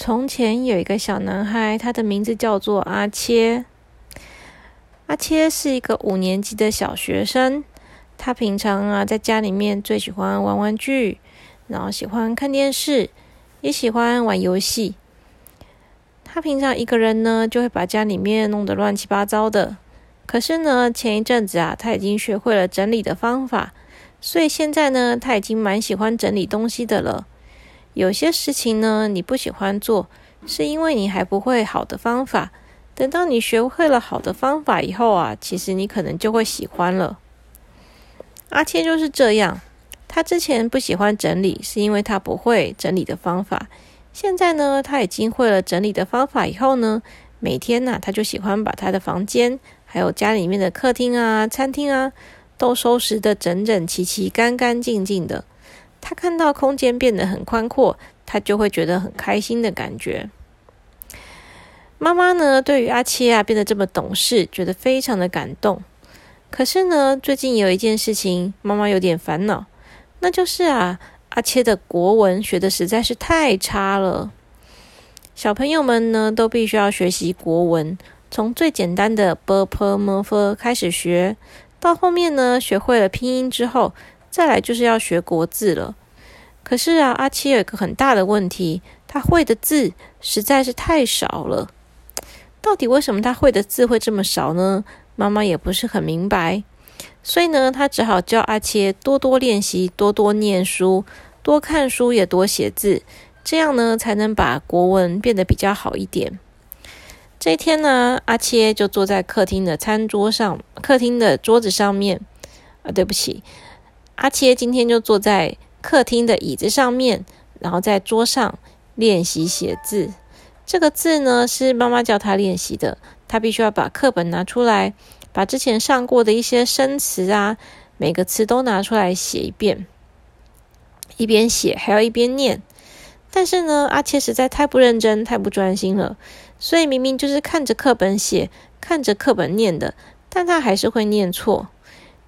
从前有一个小男孩，他的名字叫做阿切。阿切是一个五年级的小学生。他平常啊，在家里面最喜欢玩玩具，然后喜欢看电视，也喜欢玩游戏。他平常一个人呢，就会把家里面弄得乱七八糟的。可是呢，前一阵子啊，他已经学会了整理的方法，所以现在呢，他已经蛮喜欢整理东西的了。有些事情呢，你不喜欢做，是因为你还不会好的方法。等到你学会了好的方法以后啊，其实你可能就会喜欢了。阿切就是这样，他之前不喜欢整理，是因为他不会整理的方法。现在呢，他已经会了整理的方法以后呢，每天呢，他就喜欢把他的房间，还有家里面的客厅啊、餐厅啊，都收拾得整整齐齐、干干净净的。他看到空间变得很宽阔，他就会觉得很开心的感觉。妈妈呢，对于阿切啊变得这么懂事，觉得非常的感动。可是呢，最近有一件事情，妈妈有点烦恼，那就是啊，阿切的国文学的实在是太差了。小朋友们呢，都必须要学习国文，从最简单的 b p m f 开始学，到后面呢，学会了拼音之后。再来就是要学国字了，可是啊，阿七有一个很大的问题，他会的字实在是太少了。到底为什么他会的字会这么少呢？妈妈也不是很明白，所以呢，他只好教阿切多多练习，多多念书，多看书也多写字，这样呢，才能把国文变得比较好一点。这一天呢，阿切就坐在客厅的餐桌上，客厅的桌子上面。啊，对不起。阿切今天就坐在客厅的椅子上面，然后在桌上练习写字。这个字呢是妈妈教他练习的，他必须要把课本拿出来，把之前上过的一些生词啊，每个词都拿出来写一遍，一边写还要一边念。但是呢，阿切实在太不认真、太不专心了，所以明明就是看着课本写、看着课本念的，但他还是会念错。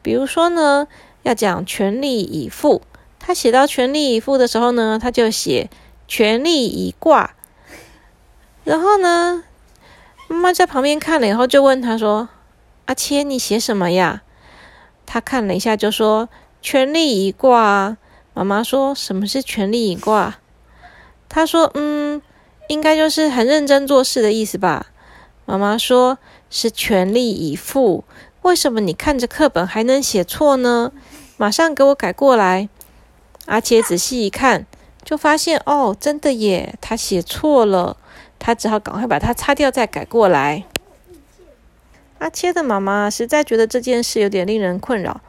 比如说呢。要讲全力以赴，他写到全力以赴的时候呢，他就写全力以挂。然后呢，妈妈在旁边看了以后，就问他说：“阿切，你写什么呀？”他看了一下，就说：“全力以挂。”妈妈说：“什么是全力以挂？”他说：“嗯，应该就是很认真做事的意思吧。”妈妈说：“是全力以赴。”为什么你看着课本还能写错呢？马上给我改过来！阿切仔细一看，就发现哦，真的耶，他写错了。他只好赶快把它擦掉，再改过来。阿切的妈妈实在觉得这件事有点令人困扰，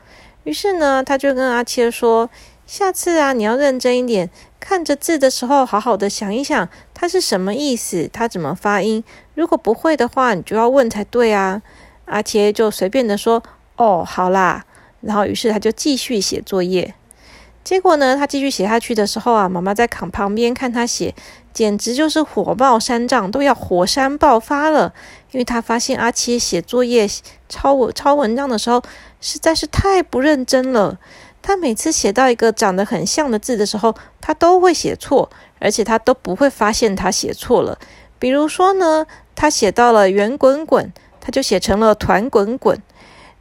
于是呢，他就跟阿切说：“下次啊，你要认真一点，看着字的时候，好好的想一想，它是什么意思，它怎么发音。如果不会的话，你就要问才对啊。”阿切就随便的说：“哦，好啦。”然后，于是他就继续写作业。结果呢，他继续写下去的时候啊，妈妈在旁旁边看他写，简直就是火冒三丈，都要火山爆发了。因为他发现阿七写作业、抄文、抄文章的时候，实在是太不认真了。他每次写到一个长得很像的字的时候，他都会写错，而且他都不会发现他写错了。比如说呢，他写到了“圆滚滚”。他就写成了团滚滚。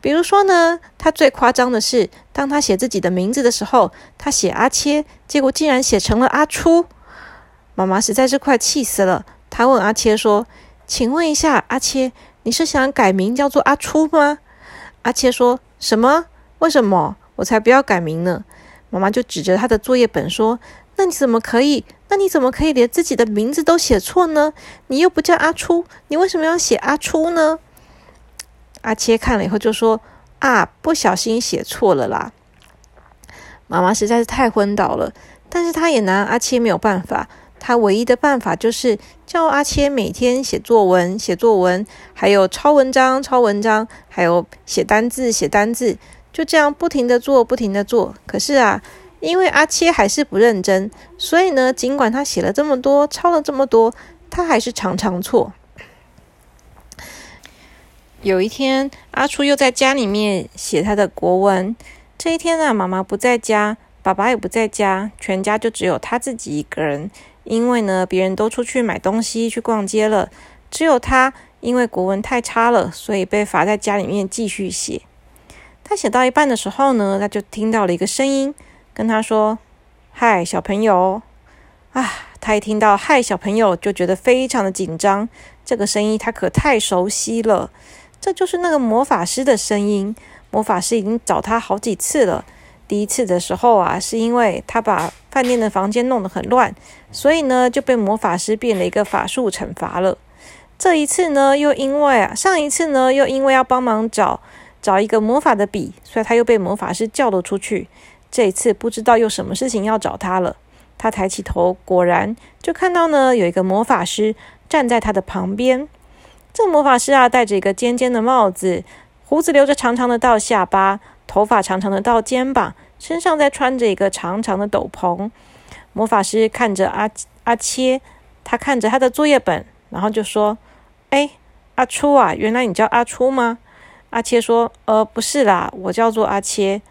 比如说呢，他最夸张的是，当他写自己的名字的时候，他写阿切，结果竟然写成了阿初。妈妈实在是快气死了。他问阿切说：“请问一下，阿切，你是想改名叫做阿初吗？”阿切说什么？为什么？我才不要改名呢！妈妈就指着他的作业本说：“那你怎么可以？那你怎么可以连自己的名字都写错呢？你又不叫阿初，你为什么要写阿初呢？”阿切看了以后就说：“啊，不小心写错了啦。”妈妈实在是太昏倒了，但是他也拿阿切没有办法。他唯一的办法就是叫阿切每天写作文、写作文，还有抄文章、抄文章，还有写单字、写单字，就这样不停的做、不停的做。可是啊，因为阿切还是不认真，所以呢，尽管他写了这么多、抄了这么多，他还是常常错。有一天，阿初又在家里面写他的国文。这一天呢，妈妈不在家，爸爸也不在家，全家就只有他自己一个人。因为呢，别人都出去买东西、去逛街了，只有他因为国文太差了，所以被罚在家里面继续写。他写到一半的时候呢，他就听到了一个声音，跟他说：“嗨，小朋友！”啊，他一听到“嗨，小朋友”，就觉得非常的紧张。这个声音他可太熟悉了，这就是那个魔法师的声音。魔法师已经找他好几次了。第一次的时候啊，是因为他把饭店的房间弄得很乱，所以呢就被魔法师变了一个法术惩罚了。这一次呢，又因为啊，上一次呢，又因为要帮忙找。找一个魔法的笔，所以他又被魔法师叫了出去。这一次不知道有什么事情要找他了。他抬起头，果然就看到呢，有一个魔法师站在他的旁边。这个魔法师啊，戴着一个尖尖的帽子，胡子留着长长的到下巴，头发长长的到肩膀，身上再穿着一个长长的斗篷。魔法师看着阿阿切，他看着他的作业本，然后就说：“哎，阿初啊，原来你叫阿初吗？”阿切说：“呃，不是啦，我叫做阿切。”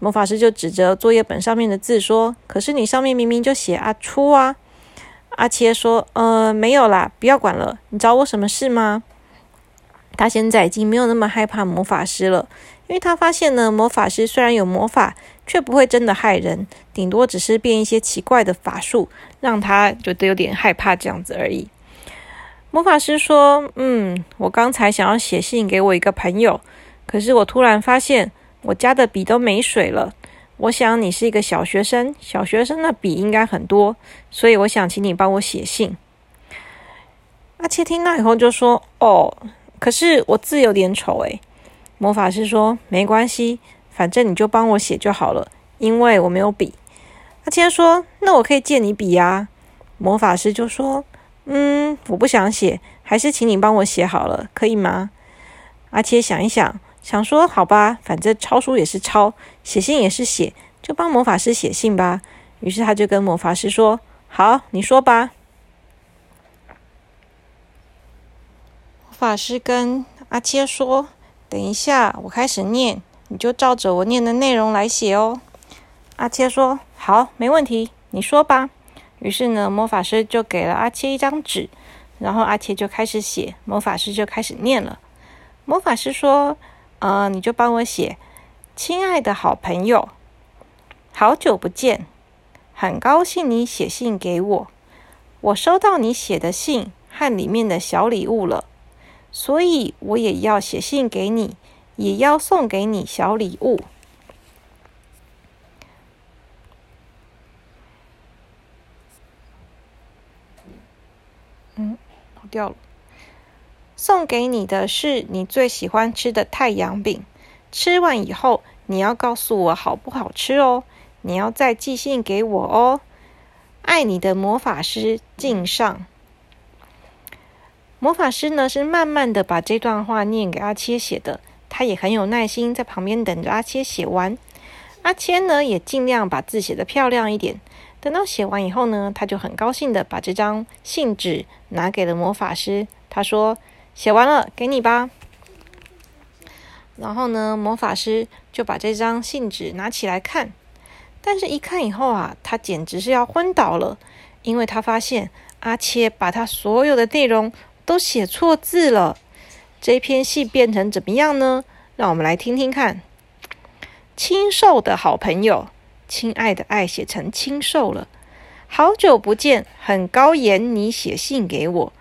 魔法师就指着作业本上面的字说：“可是你上面明明就写阿初啊！”阿切说：“呃，没有啦，不要管了。你找我什么事吗？”他现在已经没有那么害怕魔法师了，因为他发现呢，魔法师虽然有魔法，却不会真的害人，顶多只是变一些奇怪的法术，让他觉得有点害怕这样子而已。魔法师说：“嗯，我刚才想要写信给我一个朋友，可是我突然发现我家的笔都没水了。我想你是一个小学生，小学生的笔应该很多，所以我想请你帮我写信。”阿切听到以后就说：“哦，可是我字有点丑诶。”魔法师说：“没关系，反正你就帮我写就好了，因为我没有笔。”阿切说：“那我可以借你笔呀。”魔法师就说。嗯，我不想写，还是请你帮我写好了，可以吗？阿切想一想，想说好吧，反正抄书也是抄，写信也是写，就帮魔法师写信吧。于是他就跟魔法师说：“好，你说吧。”魔法师跟阿切说：“等一下，我开始念，你就照着我念的内容来写哦。”阿切说：“好，没问题，你说吧。”于是呢，魔法师就给了阿切一张纸，然后阿切就开始写，魔法师就开始念了。魔法师说：“呃，你就帮我写，亲爱的好朋友，好久不见，很高兴你写信给我，我收到你写的信和里面的小礼物了，所以我也要写信给你，也要送给你小礼物。”嗯，掉了。送给你的是你最喜欢吃的太阳饼，吃完以后你要告诉我好不好吃哦。你要再寄信给我哦。爱你的魔法师敬上。魔法师呢是慢慢的把这段话念给阿切写的，他也很有耐心，在旁边等着阿切写完。阿切呢也尽量把字写的漂亮一点。等到写完以后呢，他就很高兴的把这张信纸拿给了魔法师。他说：“写完了，给你吧。”然后呢，魔法师就把这张信纸拿起来看。但是，一看以后啊，他简直是要昏倒了，因为他发现阿切把他所有的内容都写错字了。这篇信变成怎么样呢？让我们来听听看。清瘦的好朋友。亲爱的爱写成清瘦了，好久不见，很高颜。你写信给我，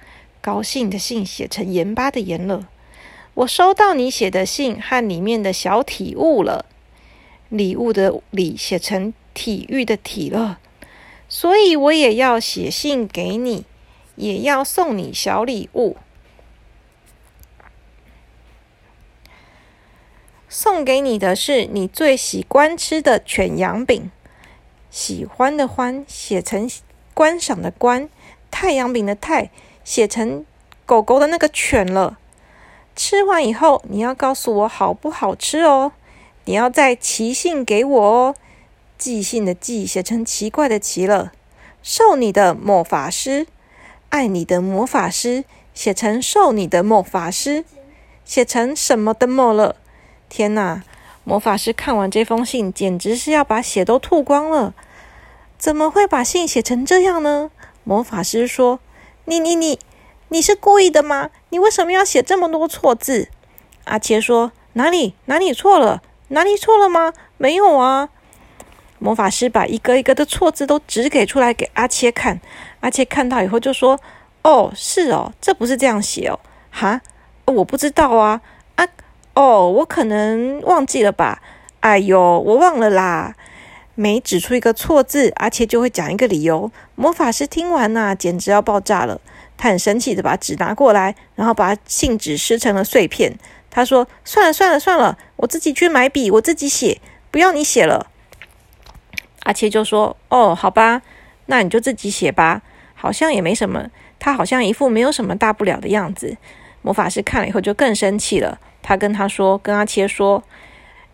高兴的信写成盐巴的盐了。我收到你写的信和里面的小体物了，礼物的礼写成体育的体了。所以我也要写信给你，也要送你小礼物。送给你的是你最喜欢吃的犬羊饼，喜欢的欢写成观赏的观，太阳饼的太写成狗狗的那个犬了。吃完以后，你要告诉我好不好吃哦。你要再寄信给我哦。寄信的寄写成奇怪的奇了。受你的魔法师，爱你的魔法师写成受你的魔法师，写成什么的魔了？天哪！魔法师看完这封信，简直是要把血都吐光了。怎么会把信写成这样呢？魔法师说：“你、你、你，你是故意的吗？你为什么要写这么多错字？”阿切说：“哪里哪里错了？哪里错了吗？没有啊。”魔法师把一个一个的错字都指给出来给阿切看。阿切看到以后就说：“哦，是哦，这不是这样写哦。哈，我不知道啊。啊，哦，我可能忘记了吧？哎呦，我忘了啦。”每指出一个错字，阿切就会讲一个理由。魔法师听完呐，简直要爆炸了。他很生气的把纸拿过来，然后把信纸撕成了碎片。他说：“算了算了算了，我自己去买笔，我自己写，不要你写了。”阿切就说：“哦，好吧，那你就自己写吧，好像也没什么。”他好像一副没有什么大不了的样子。魔法师看了以后就更生气了。他跟他说：“跟阿切说。”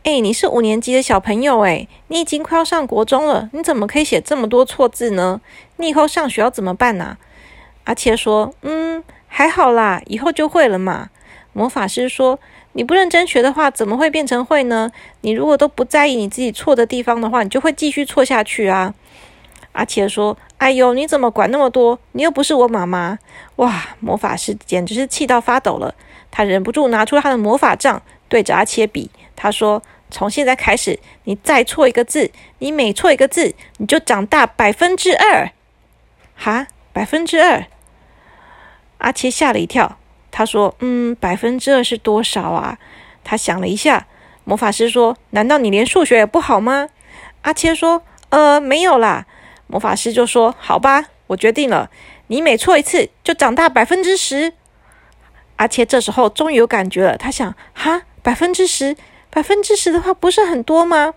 哎，你是五年级的小朋友哎，你已经快要上国中了，你怎么可以写这么多错字呢？你以后上学要怎么办呢？阿切说：“嗯，还好啦，以后就会了嘛。”魔法师说：“你不认真学的话，怎么会变成会呢？你如果都不在意你自己错的地方的话，你就会继续错下去啊。”阿切说：“哎呦，你怎么管那么多？你又不是我妈妈！”哇，魔法师简直是气到发抖了，他忍不住拿出他的魔法杖，对着阿切比，他说。从现在开始，你再错一个字，你每错一个字，你就长大百分之二。哈，百分之二！阿切吓了一跳，他说：“嗯，百分之二是多少啊？”他想了一下，魔法师说：“难道你连数学也不好吗？”阿切说：“呃，没有啦。”魔法师就说：“好吧，我决定了，你每错一次就长大百分之十。”阿切这时候终于有感觉了，他想：“哈，百分之十。”百分之十的话不是很多吗？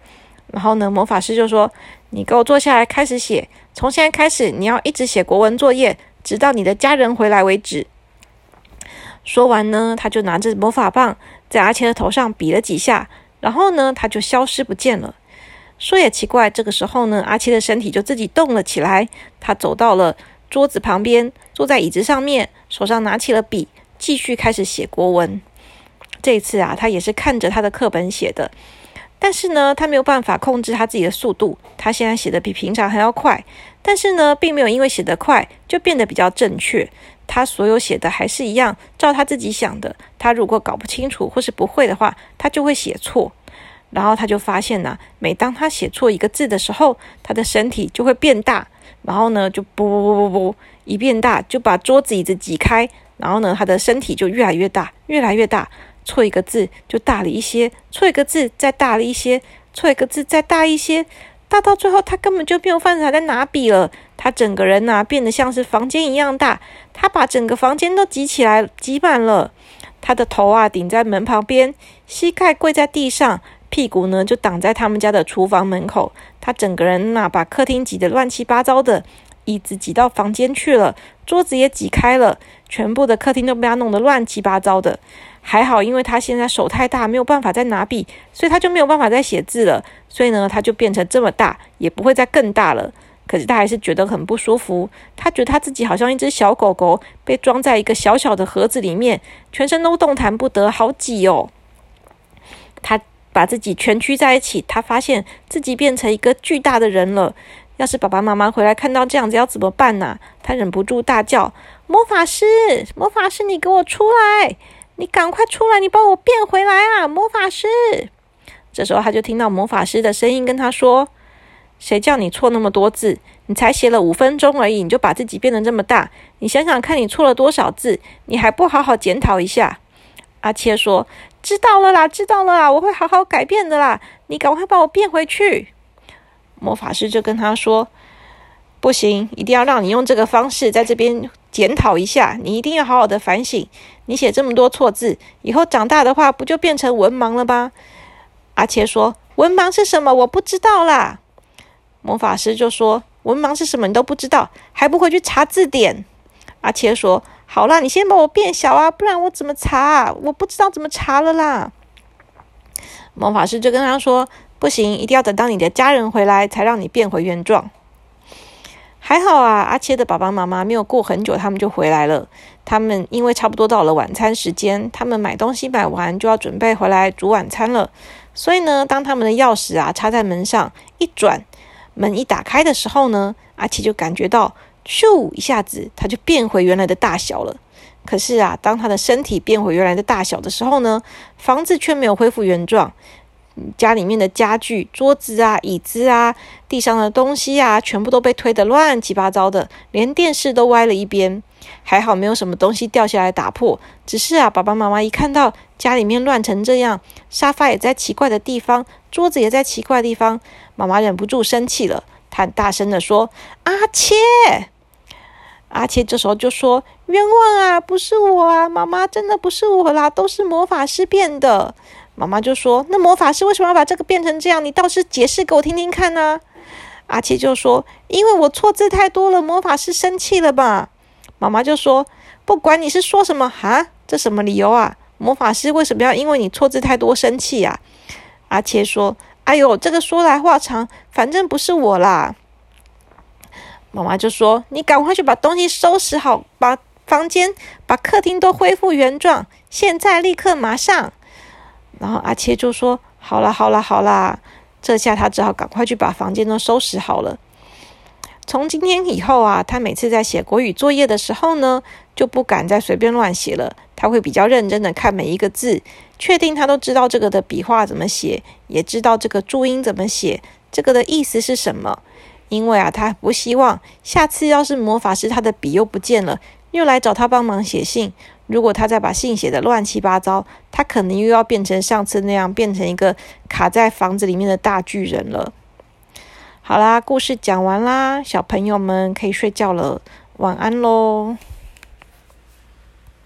然后呢，魔法师就说：“你给我坐下来，开始写。从现在开始，你要一直写国文作业，直到你的家人回来为止。”说完呢，他就拿着魔法棒在阿切的头上比了几下，然后呢，他就消失不见了。说也奇怪，这个时候呢，阿切的身体就自己动了起来。他走到了桌子旁边，坐在椅子上面，手上拿起了笔，继续开始写国文。这次啊，他也是看着他的课本写的，但是呢，他没有办法控制他自己的速度。他现在写的比平常还要快，但是呢，并没有因为写得快就变得比较正确。他所有写的还是一样，照他自己想的。他如果搞不清楚或是不会的话，他就会写错。然后他就发现呢，每当他写错一个字的时候，他的身体就会变大，然后呢，就不不不不不，一变大就把桌子椅子挤开，然后呢，他的身体就越来越大，越来越大。错一个字就大了一些，错一个字再大了一些，错一个字再大一些，大到最后他根本就没有办法再拿笔了。他整个人呐变得像是房间一样大，他把整个房间都挤起来，挤满了。他的头啊顶在门旁边，膝盖跪在地上，屁股呢就挡在他们家的厨房门口。他整个人呐把客厅挤得乱七八糟的，椅子挤到房间去了，桌子也挤开了，全部的客厅都被他弄得乱七八糟的。还好，因为他现在手太大，没有办法再拿笔，所以他就没有办法再写字了。所以呢，他就变成这么大，也不会再更大了。可是他还是觉得很不舒服，他觉得他自己好像一只小狗狗被装在一个小小的盒子里面，全身都动弹不得，好挤哦。他把自己蜷曲在一起，他发现自己变成一个巨大的人了。要是爸爸妈妈回来看到这样子，要怎么办呢？他忍不住大叫：“魔法师，魔法师，你给我出来！”你赶快出来！你把我变回来啊，魔法师！这时候他就听到魔法师的声音跟他说：“谁叫你错那么多字？你才写了五分钟而已，你就把自己变得这么大？你想想看，你错了多少字？你还不好好检讨一下？”阿切说：“知道了啦，知道了啦，我会好好改变的啦。你赶快把我变回去。”魔法师就跟他说。不行，一定要让你用这个方式在这边检讨一下。你一定要好好的反省。你写这么多错字，以后长大的话，不就变成文盲了吗？阿切说：“文盲是什么？我不知道啦。”魔法师就说：“文盲是什么？你都不知道，还不回去查字典？”阿切说：“好啦，你先把我变小啊，不然我怎么查？我不知道怎么查了啦。”魔法师就跟他说：“不行，一定要等到你的家人回来，才让你变回原状。”还好啊，阿切的爸爸妈妈没有过很久，他们就回来了。他们因为差不多到了晚餐时间，他们买东西买完就要准备回来煮晚餐了。所以呢，当他们的钥匙啊插在门上一转，门一打开的时候呢，阿切就感觉到咻一下子，他就变回原来的大小了。可是啊，当他的身体变回原来的大小的时候呢，房子却没有恢复原状。家里面的家具、桌子啊、椅子啊、地上的东西啊，全部都被推得乱七八糟的，连电视都歪了一边。还好没有什么东西掉下来打破，只是啊，爸爸妈妈一看到家里面乱成这样，沙发也在奇怪的地方，桌子也在奇怪的地方，妈妈忍不住生气了，她大声的说：“阿切！”阿切这时候就说：“冤枉啊，不是我啊，妈妈真的不是我啦，都是魔法师变的。”妈妈就说：“那魔法师为什么要把这个变成这样？你倒是解释给我听听看呢？”阿切就说：“因为我错字太多了，魔法师生气了吧？”妈妈就说：“不管你是说什么哈，这什么理由啊？魔法师为什么要因为你错字太多生气呀？”阿切说：“哎呦，这个说来话长，反正不是我啦。”妈妈就说：“你赶快去把东西收拾好，把房间、把客厅都恢复原状，现在立刻马上。”然后阿切就说：“好啦，好啦，好啦。”这下他只好赶快去把房间都收拾好了。从今天以后啊，他每次在写国语作业的时候呢，就不敢再随便乱写了。他会比较认真的看每一个字，确定他都知道这个的笔画怎么写，也知道这个注音怎么写，这个的意思是什么。因为啊，他不希望下次要是魔法师他的笔又不见了，又来找他帮忙写信。如果他再把信写的乱七八糟，他可能又要变成上次那样，变成一个卡在房子里面的大巨人了。好啦，故事讲完啦，小朋友们可以睡觉了，晚安喽。